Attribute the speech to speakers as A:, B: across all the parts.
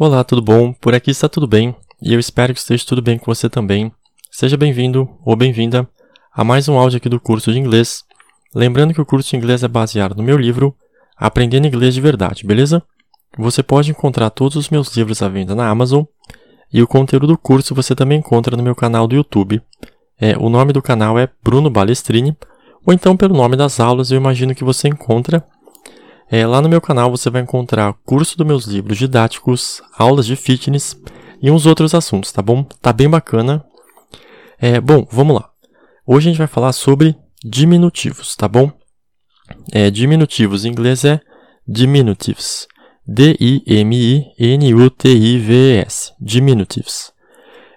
A: Olá, tudo bom? Por aqui está tudo bem e eu espero que esteja tudo bem com você também. Seja bem-vindo ou bem-vinda a mais um áudio aqui do curso de inglês. Lembrando que o curso de inglês é baseado no meu livro Aprendendo Inglês de Verdade, beleza? Você pode encontrar todos os meus livros à venda na Amazon e o conteúdo do curso você também encontra no meu canal do YouTube. É, o nome do canal é Bruno Balestrini, ou então pelo nome das aulas eu imagino que você encontra é, lá no meu canal você vai encontrar curso dos meus livros didáticos, aulas de fitness e uns outros assuntos, tá bom? Tá bem bacana. É, bom, vamos lá. Hoje a gente vai falar sobre diminutivos, tá bom? É, diminutivos em inglês é diminutives. D-I-M-I-N-U-T-I-V-E-S. Diminutives.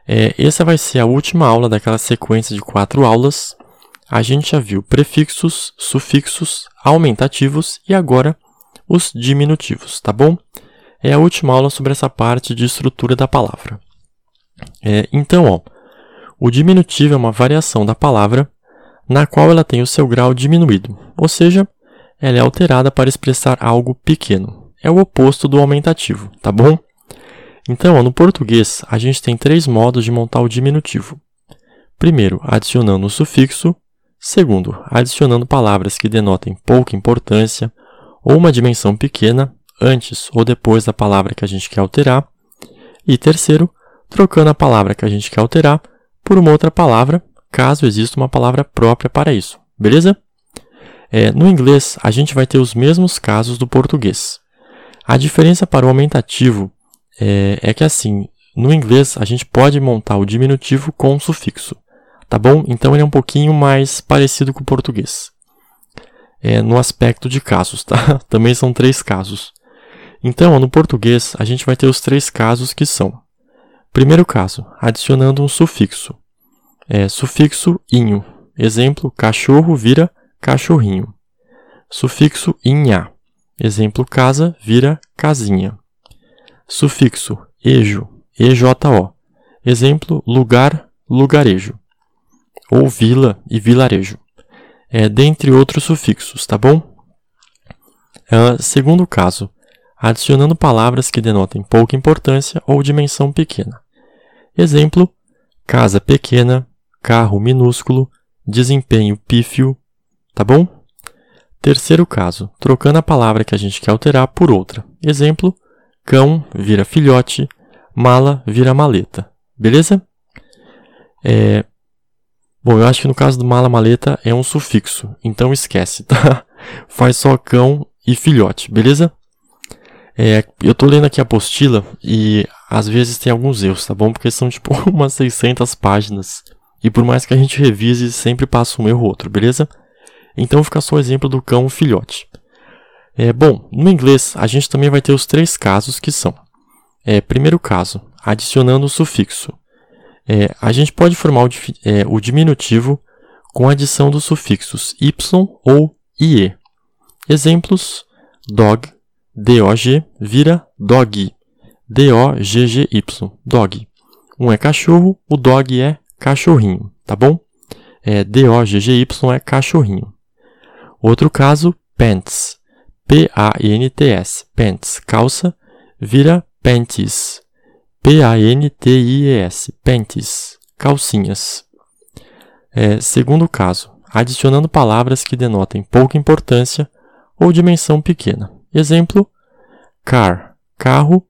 A: É, essa vai ser a última aula daquela sequência de quatro aulas a gente já viu prefixos, sufixos, aumentativos e agora os diminutivos, tá bom? É a última aula sobre essa parte de estrutura da palavra. É, então, ó, o diminutivo é uma variação da palavra na qual ela tem o seu grau diminuído, ou seja, ela é alterada para expressar algo pequeno. É o oposto do aumentativo, tá bom? Então, ó, no português, a gente tem três modos de montar o diminutivo. Primeiro, adicionando o sufixo, Segundo, adicionando palavras que denotem pouca importância ou uma dimensão pequena antes ou depois da palavra que a gente quer alterar. E terceiro, trocando a palavra que a gente quer alterar por uma outra palavra, caso exista uma palavra própria para isso. Beleza? É, no inglês, a gente vai ter os mesmos casos do português. A diferença para o aumentativo é, é que, assim, no inglês, a gente pode montar o diminutivo com um sufixo tá bom? Então ele é um pouquinho mais parecido com o português. É, no aspecto de casos, tá? Também são três casos. Então, no português, a gente vai ter os três casos que são. Primeiro caso, adicionando um sufixo. É, sufixo inho. Exemplo, cachorro vira cachorrinho. Sufixo inha. Exemplo, casa vira casinha. Sufixo ejo. EJO. Exemplo, lugar, lugarejo ou vila e vilarejo, é, dentre outros sufixos, tá bom? É, segundo caso, adicionando palavras que denotem pouca importância ou dimensão pequena. Exemplo: casa pequena, carro minúsculo, desempenho pífio, tá bom? Terceiro caso, trocando a palavra que a gente quer alterar por outra. Exemplo: cão vira filhote, mala vira maleta. Beleza? É, Bom, eu acho que no caso do mala-maleta é um sufixo, então esquece, tá? Faz só cão e filhote, beleza? É, eu tô lendo aqui a apostila e às vezes tem alguns erros, tá bom? Porque são tipo umas 600 páginas. E por mais que a gente revise, sempre passa um erro ou outro, beleza? Então fica só o exemplo do cão filhote. É, bom, no inglês a gente também vai ter os três casos que são. É, primeiro caso, adicionando o sufixo. É, a gente pode formar o, é, o diminutivo com a adição dos sufixos y ou ie. Exemplos: dog, dog, vira dog, d-o-g-g-y, dog. Um é cachorro, o dog é cachorrinho, tá bom? É, d-o-g-g-y é cachorrinho. Outro caso, pants, p-a-n-t-s, pants, calça, vira panties, P-A-N-T-I-E-S, panties, calcinhas. É, segundo caso, adicionando palavras que denotem pouca importância ou dimensão pequena. Exemplo: car, carro,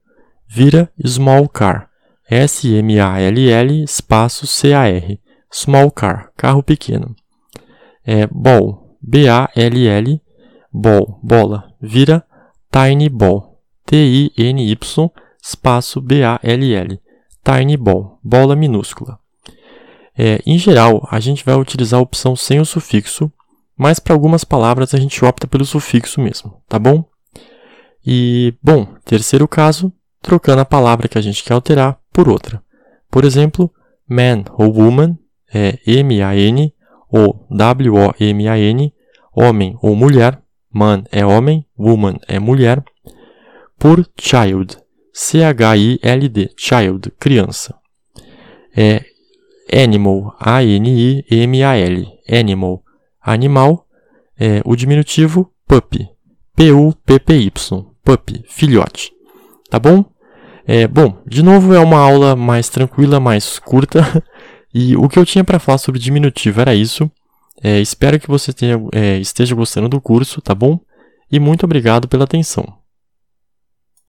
A: vira small car. S-M-A-L-L espaço C-A-R. Small car, carro pequeno. É, ball, B-A-L-L, ball, bola, vira tiny ball. T-I-N-Y espaço B-A-L-L, tiny ball, bola minúscula. É, em geral, a gente vai utilizar a opção sem o sufixo, mas para algumas palavras a gente opta pelo sufixo mesmo, tá bom? E, bom, terceiro caso, trocando a palavra que a gente quer alterar por outra. Por exemplo, man ou woman é M-A-N ou W-O-M-A-N, homem ou mulher, man é homem, woman é mulher, por child, C-H-I-L-D, child, criança. É animal, A-N-I-M-A-L, animal, animal. É, o diminutivo, puppy, P-U-P-P-Y, puppy, filhote. Tá bom? É, bom, de novo é uma aula mais tranquila, mais curta. E o que eu tinha para falar sobre diminutivo era isso. É, espero que você tenha, é, esteja gostando do curso, tá bom? E muito obrigado pela atenção.